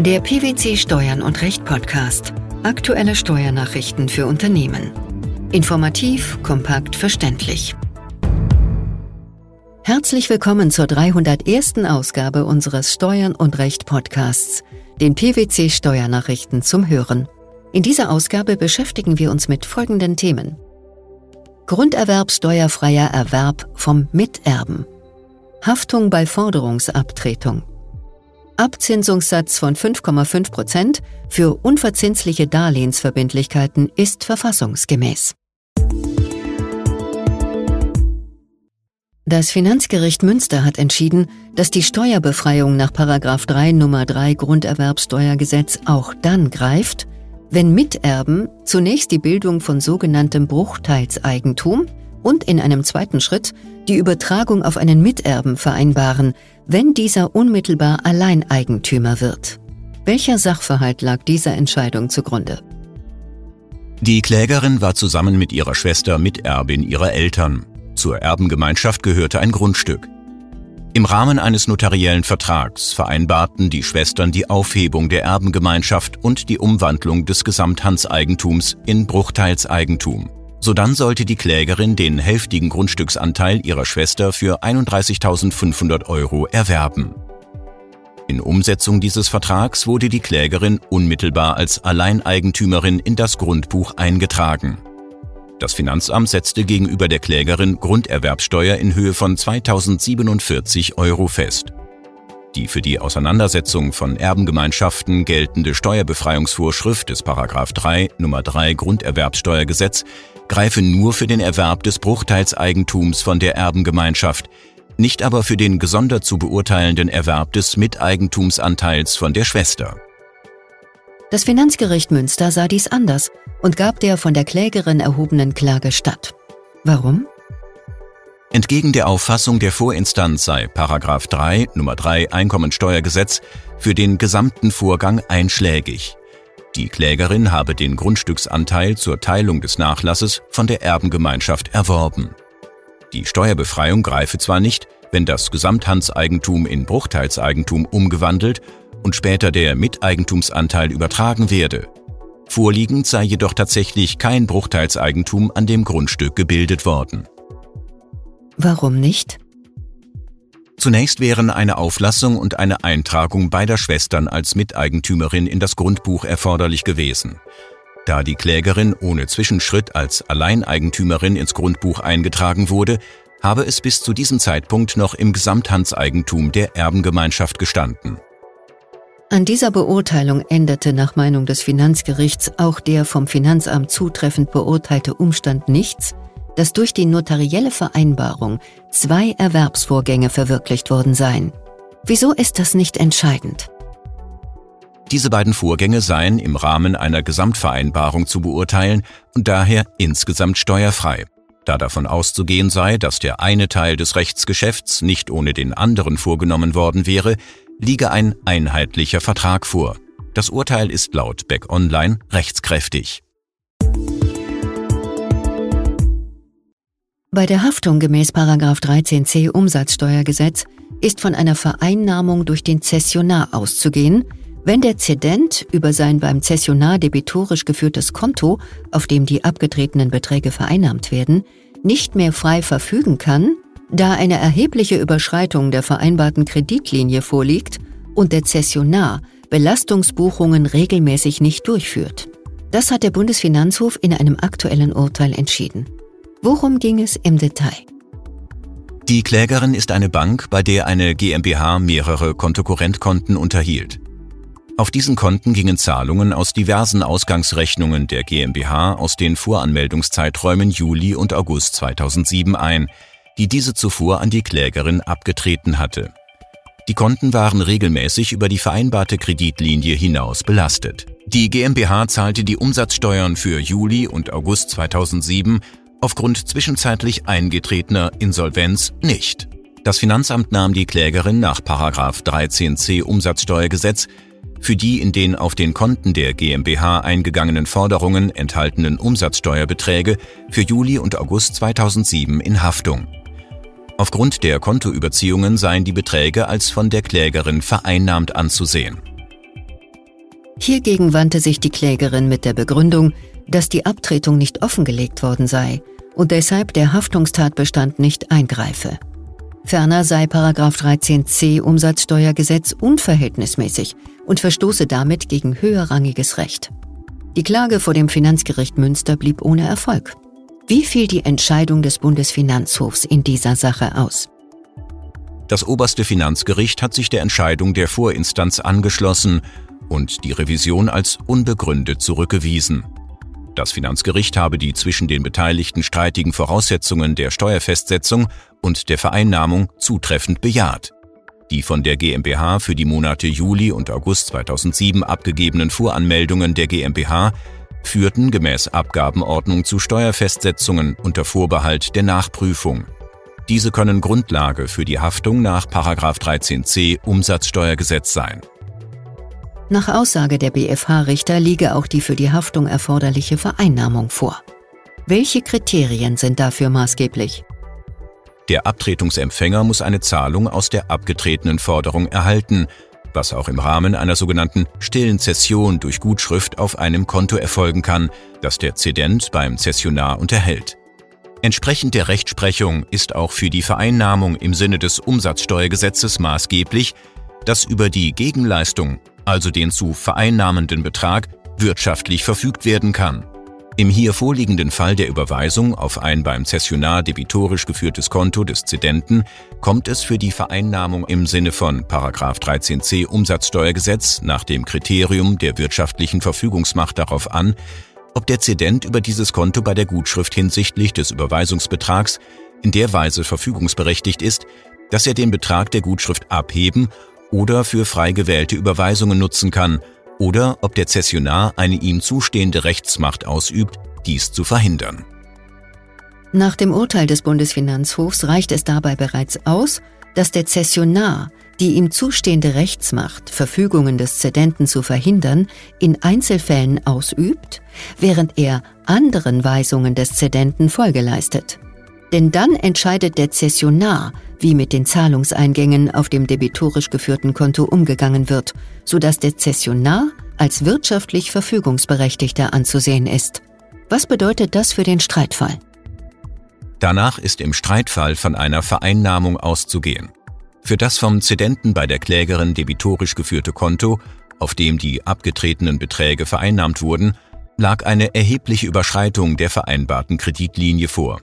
Der PwC Steuern und Recht Podcast. Aktuelle Steuernachrichten für Unternehmen. Informativ, kompakt, verständlich. Herzlich willkommen zur 301. Ausgabe unseres Steuern und Recht Podcasts, den PwC Steuernachrichten zum Hören. In dieser Ausgabe beschäftigen wir uns mit folgenden Themen. Grunderwerbsteuerfreier Erwerb vom Miterben. Haftung bei Forderungsabtretung. Abzinsungssatz von 5,5 Prozent für unverzinsliche Darlehensverbindlichkeiten ist verfassungsgemäß. Das Finanzgericht Münster hat entschieden, dass die Steuerbefreiung nach 3 Nummer 3 Grunderwerbsteuergesetz auch dann greift, wenn Miterben zunächst die Bildung von sogenanntem Bruchteilseigentum und in einem zweiten Schritt die Übertragung auf einen Miterben vereinbaren, wenn dieser unmittelbar Alleineigentümer wird. Welcher Sachverhalt lag dieser Entscheidung zugrunde? Die Klägerin war zusammen mit ihrer Schwester Miterbin ihrer Eltern. Zur Erbengemeinschaft gehörte ein Grundstück. Im Rahmen eines notariellen Vertrags vereinbarten die Schwestern die Aufhebung der Erbengemeinschaft und die Umwandlung des Gesamthandseigentums in Bruchteilseigentum. Sodann sollte die Klägerin den hälftigen Grundstücksanteil ihrer Schwester für 31.500 Euro erwerben. In Umsetzung dieses Vertrags wurde die Klägerin unmittelbar als Alleineigentümerin in das Grundbuch eingetragen. Das Finanzamt setzte gegenüber der Klägerin Grunderwerbsteuer in Höhe von 2047 Euro fest. Die für die Auseinandersetzung von Erbengemeinschaften geltende Steuerbefreiungsvorschrift des 3 Nummer 3 Grunderwerbsteuergesetz greife nur für den Erwerb des Bruchteilseigentums von der Erbengemeinschaft, nicht aber für den gesondert zu beurteilenden Erwerb des Miteigentumsanteils von der Schwester. Das Finanzgericht Münster sah dies anders und gab der von der Klägerin erhobenen Klage statt. Warum? Entgegen der Auffassung der Vorinstanz sei 3 Nummer 3 Einkommensteuergesetz für den gesamten Vorgang einschlägig. Die Klägerin habe den Grundstücksanteil zur Teilung des Nachlasses von der Erbengemeinschaft erworben. Die Steuerbefreiung greife zwar nicht, wenn das Gesamthandseigentum in Bruchteilseigentum umgewandelt und später der Miteigentumsanteil übertragen werde. Vorliegend sei jedoch tatsächlich kein Bruchteilseigentum an dem Grundstück gebildet worden. Warum nicht? Zunächst wären eine Auflassung und eine Eintragung beider Schwestern als Miteigentümerin in das Grundbuch erforderlich gewesen. Da die Klägerin ohne Zwischenschritt als Alleineigentümerin ins Grundbuch eingetragen wurde, habe es bis zu diesem Zeitpunkt noch im Gesamthandseigentum der Erbengemeinschaft gestanden. An dieser Beurteilung änderte nach Meinung des Finanzgerichts auch der vom Finanzamt zutreffend beurteilte Umstand nichts, dass durch die notarielle Vereinbarung zwei Erwerbsvorgänge verwirklicht worden seien. Wieso ist das nicht entscheidend? Diese beiden Vorgänge seien im Rahmen einer Gesamtvereinbarung zu beurteilen und daher insgesamt steuerfrei, da davon auszugehen sei, dass der eine Teil des Rechtsgeschäfts nicht ohne den anderen vorgenommen worden wäre, liege ein einheitlicher Vertrag vor. Das Urteil ist laut Beck Online rechtskräftig. Bei der Haftung gemäß 13c Umsatzsteuergesetz ist von einer Vereinnahmung durch den Zessionar auszugehen, wenn der Zedent über sein beim Zessionar debitorisch geführtes Konto, auf dem die abgetretenen Beträge vereinnahmt werden, nicht mehr frei verfügen kann, da eine erhebliche Überschreitung der vereinbarten Kreditlinie vorliegt und der Zessionar Belastungsbuchungen regelmäßig nicht durchführt. Das hat der Bundesfinanzhof in einem aktuellen Urteil entschieden. Worum ging es im Detail? Die Klägerin ist eine Bank, bei der eine GmbH mehrere Kontokorrentkonten unterhielt. Auf diesen Konten gingen Zahlungen aus diversen Ausgangsrechnungen der GmbH aus den Voranmeldungszeiträumen Juli und August 2007 ein, die diese zuvor an die Klägerin abgetreten hatte. Die Konten waren regelmäßig über die vereinbarte Kreditlinie hinaus belastet. Die GmbH zahlte die Umsatzsteuern für Juli und August 2007 aufgrund zwischenzeitlich eingetretener Insolvenz nicht. Das Finanzamt nahm die Klägerin nach 13c Umsatzsteuergesetz für die in den auf den Konten der GmbH eingegangenen Forderungen enthaltenen Umsatzsteuerbeträge für Juli und August 2007 in Haftung. Aufgrund der Kontoüberziehungen seien die Beträge als von der Klägerin vereinnahmt anzusehen. Hiergegen wandte sich die Klägerin mit der Begründung, dass die Abtretung nicht offengelegt worden sei und deshalb der Haftungstatbestand nicht eingreife. Ferner sei 13c Umsatzsteuergesetz unverhältnismäßig und verstoße damit gegen höherrangiges Recht. Die Klage vor dem Finanzgericht Münster blieb ohne Erfolg. Wie fiel die Entscheidung des Bundesfinanzhofs in dieser Sache aus? Das oberste Finanzgericht hat sich der Entscheidung der Vorinstanz angeschlossen und die Revision als unbegründet zurückgewiesen. Das Finanzgericht habe die zwischen den Beteiligten streitigen Voraussetzungen der Steuerfestsetzung und der Vereinnahmung zutreffend bejaht. Die von der GmbH für die Monate Juli und August 2007 abgegebenen Voranmeldungen der GmbH führten gemäß Abgabenordnung zu Steuerfestsetzungen unter Vorbehalt der Nachprüfung. Diese können Grundlage für die Haftung nach 13c Umsatzsteuergesetz sein. Nach Aussage der BFH-Richter liege auch die für die Haftung erforderliche Vereinnahmung vor. Welche Kriterien sind dafür maßgeblich? Der Abtretungsempfänger muss eine Zahlung aus der abgetretenen Forderung erhalten, was auch im Rahmen einer sogenannten stillen Zession durch Gutschrift auf einem Konto erfolgen kann, das der Zedent beim Zessionar unterhält. Entsprechend der Rechtsprechung ist auch für die Vereinnahmung im Sinne des Umsatzsteuergesetzes maßgeblich, dass über die Gegenleistung, also den zu vereinnahmenden Betrag, wirtschaftlich verfügt werden kann. Im hier vorliegenden Fall der Überweisung auf ein beim Zessionar debitorisch geführtes Konto des Zedenten kommt es für die Vereinnahmung im Sinne von 13c Umsatzsteuergesetz nach dem Kriterium der wirtschaftlichen Verfügungsmacht darauf an, ob der Zedent über dieses Konto bei der Gutschrift hinsichtlich des Überweisungsbetrags in der Weise verfügungsberechtigt ist, dass er den Betrag der Gutschrift abheben oder für frei gewählte Überweisungen nutzen kann – oder ob der Zessionar eine ihm zustehende Rechtsmacht ausübt, dies zu verhindern. Nach dem Urteil des Bundesfinanzhofs reicht es dabei bereits aus, dass der Zessionar die ihm zustehende Rechtsmacht, Verfügungen des Zedenten zu verhindern, in Einzelfällen ausübt, während er anderen Weisungen des Zedenten Folge leistet. Denn dann entscheidet der Zessionar, wie mit den Zahlungseingängen auf dem debitorisch geführten Konto umgegangen wird, sodass der Zessionar als wirtschaftlich Verfügungsberechtigter anzusehen ist. Was bedeutet das für den Streitfall? Danach ist im Streitfall von einer Vereinnahmung auszugehen. Für das vom Zedenten bei der Klägerin debitorisch geführte Konto, auf dem die abgetretenen Beträge vereinnahmt wurden, lag eine erhebliche Überschreitung der vereinbarten Kreditlinie vor.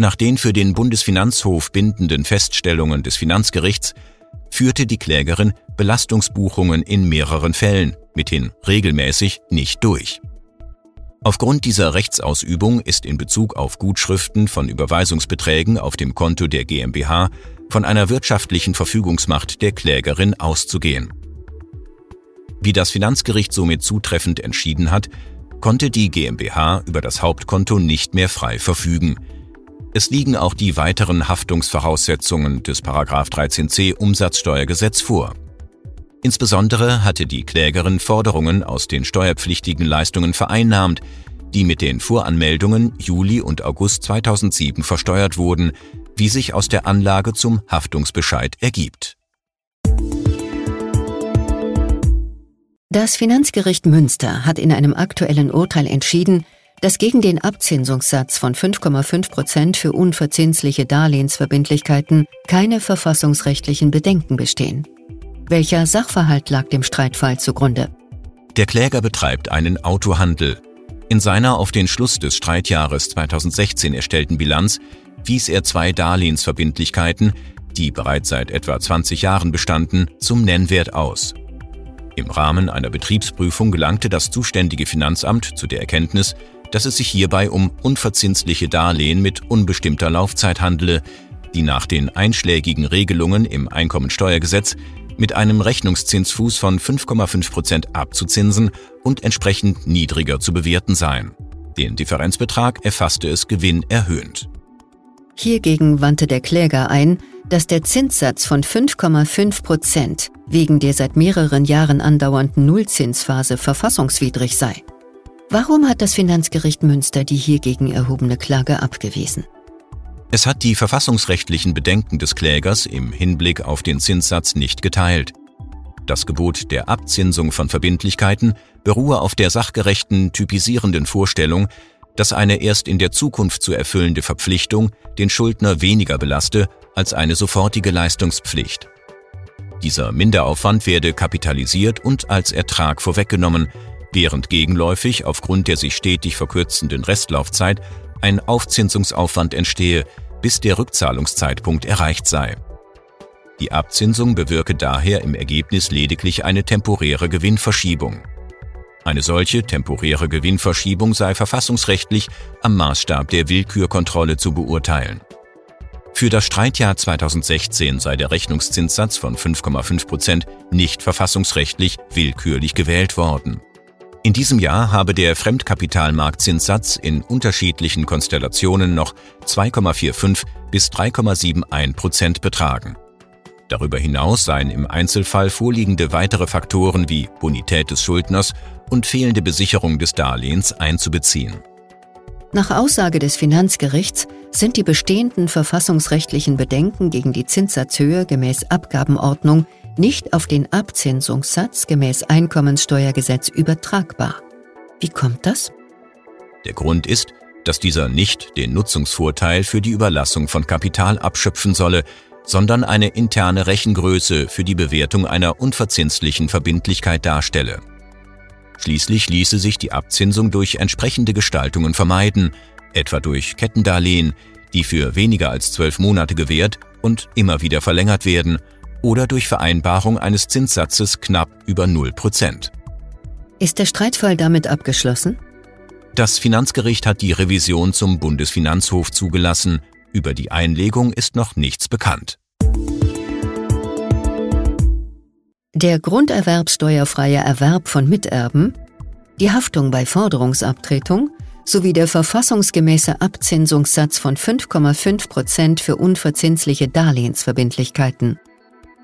Nach den für den Bundesfinanzhof bindenden Feststellungen des Finanzgerichts führte die Klägerin Belastungsbuchungen in mehreren Fällen, mithin regelmäßig, nicht durch. Aufgrund dieser Rechtsausübung ist in Bezug auf Gutschriften von Überweisungsbeträgen auf dem Konto der GmbH von einer wirtschaftlichen Verfügungsmacht der Klägerin auszugehen. Wie das Finanzgericht somit zutreffend entschieden hat, konnte die GmbH über das Hauptkonto nicht mehr frei verfügen, es liegen auch die weiteren Haftungsvoraussetzungen des 13c Umsatzsteuergesetz vor. Insbesondere hatte die Klägerin Forderungen aus den steuerpflichtigen Leistungen vereinnahmt, die mit den Voranmeldungen Juli und August 2007 versteuert wurden, wie sich aus der Anlage zum Haftungsbescheid ergibt. Das Finanzgericht Münster hat in einem aktuellen Urteil entschieden, dass gegen den Abzinsungssatz von 5,5 Prozent für unverzinsliche Darlehensverbindlichkeiten keine verfassungsrechtlichen Bedenken bestehen. Welcher Sachverhalt lag dem Streitfall zugrunde? Der Kläger betreibt einen Autohandel. In seiner auf den Schluss des Streitjahres 2016 erstellten Bilanz wies er zwei Darlehensverbindlichkeiten, die bereits seit etwa 20 Jahren bestanden, zum Nennwert aus. Im Rahmen einer Betriebsprüfung gelangte das zuständige Finanzamt zu der Erkenntnis, dass es sich hierbei um unverzinsliche Darlehen mit unbestimmter Laufzeit handele, die nach den einschlägigen Regelungen im Einkommensteuergesetz mit einem Rechnungszinsfuß von 5,5 Prozent abzuzinsen und entsprechend niedriger zu bewerten seien. Den Differenzbetrag erfasste es gewinnerhöhend. Hiergegen wandte der Kläger ein, dass der Zinssatz von 5,5 Prozent wegen der seit mehreren Jahren andauernden Nullzinsphase verfassungswidrig sei. Warum hat das Finanzgericht Münster die hiergegen erhobene Klage abgewiesen? Es hat die verfassungsrechtlichen Bedenken des Klägers im Hinblick auf den Zinssatz nicht geteilt. Das Gebot der Abzinsung von Verbindlichkeiten beruhe auf der sachgerechten, typisierenden Vorstellung, dass eine erst in der Zukunft zu erfüllende Verpflichtung den Schuldner weniger belaste als eine sofortige Leistungspflicht. Dieser Minderaufwand werde kapitalisiert und als Ertrag vorweggenommen, während gegenläufig aufgrund der sich stetig verkürzenden Restlaufzeit ein Aufzinsungsaufwand entstehe, bis der Rückzahlungszeitpunkt erreicht sei. Die Abzinsung bewirke daher im Ergebnis lediglich eine temporäre Gewinnverschiebung. Eine solche temporäre Gewinnverschiebung sei verfassungsrechtlich am Maßstab der Willkürkontrolle zu beurteilen. Für das Streitjahr 2016 sei der Rechnungszinssatz von 5,5 Prozent nicht verfassungsrechtlich willkürlich gewählt worden. In diesem Jahr habe der Fremdkapitalmarktzinssatz in unterschiedlichen Konstellationen noch 2,45 bis 3,71 Prozent betragen. Darüber hinaus seien im Einzelfall vorliegende weitere Faktoren wie Bonität des Schuldners und fehlende Besicherung des Darlehens einzubeziehen. Nach Aussage des Finanzgerichts sind die bestehenden verfassungsrechtlichen Bedenken gegen die Zinssatzhöhe gemäß Abgabenordnung nicht auf den Abzinsungssatz gemäß Einkommenssteuergesetz übertragbar. Wie kommt das? Der Grund ist, dass dieser nicht den Nutzungsvorteil für die Überlassung von Kapital abschöpfen solle, sondern eine interne Rechengröße für die Bewertung einer unverzinslichen Verbindlichkeit darstelle. Schließlich ließe sich die Abzinsung durch entsprechende Gestaltungen vermeiden, etwa durch Kettendarlehen, die für weniger als zwölf Monate gewährt und immer wieder verlängert werden, oder durch Vereinbarung eines Zinssatzes knapp über 0 Prozent. Ist der Streitfall damit abgeschlossen? Das Finanzgericht hat die Revision zum Bundesfinanzhof zugelassen. Über die Einlegung ist noch nichts bekannt. Der grunderwerbsteuerfreie Erwerb von Miterben, die Haftung bei Forderungsabtretung sowie der verfassungsgemäße Abzinsungssatz von 5,5 Prozent für unverzinsliche Darlehensverbindlichkeiten.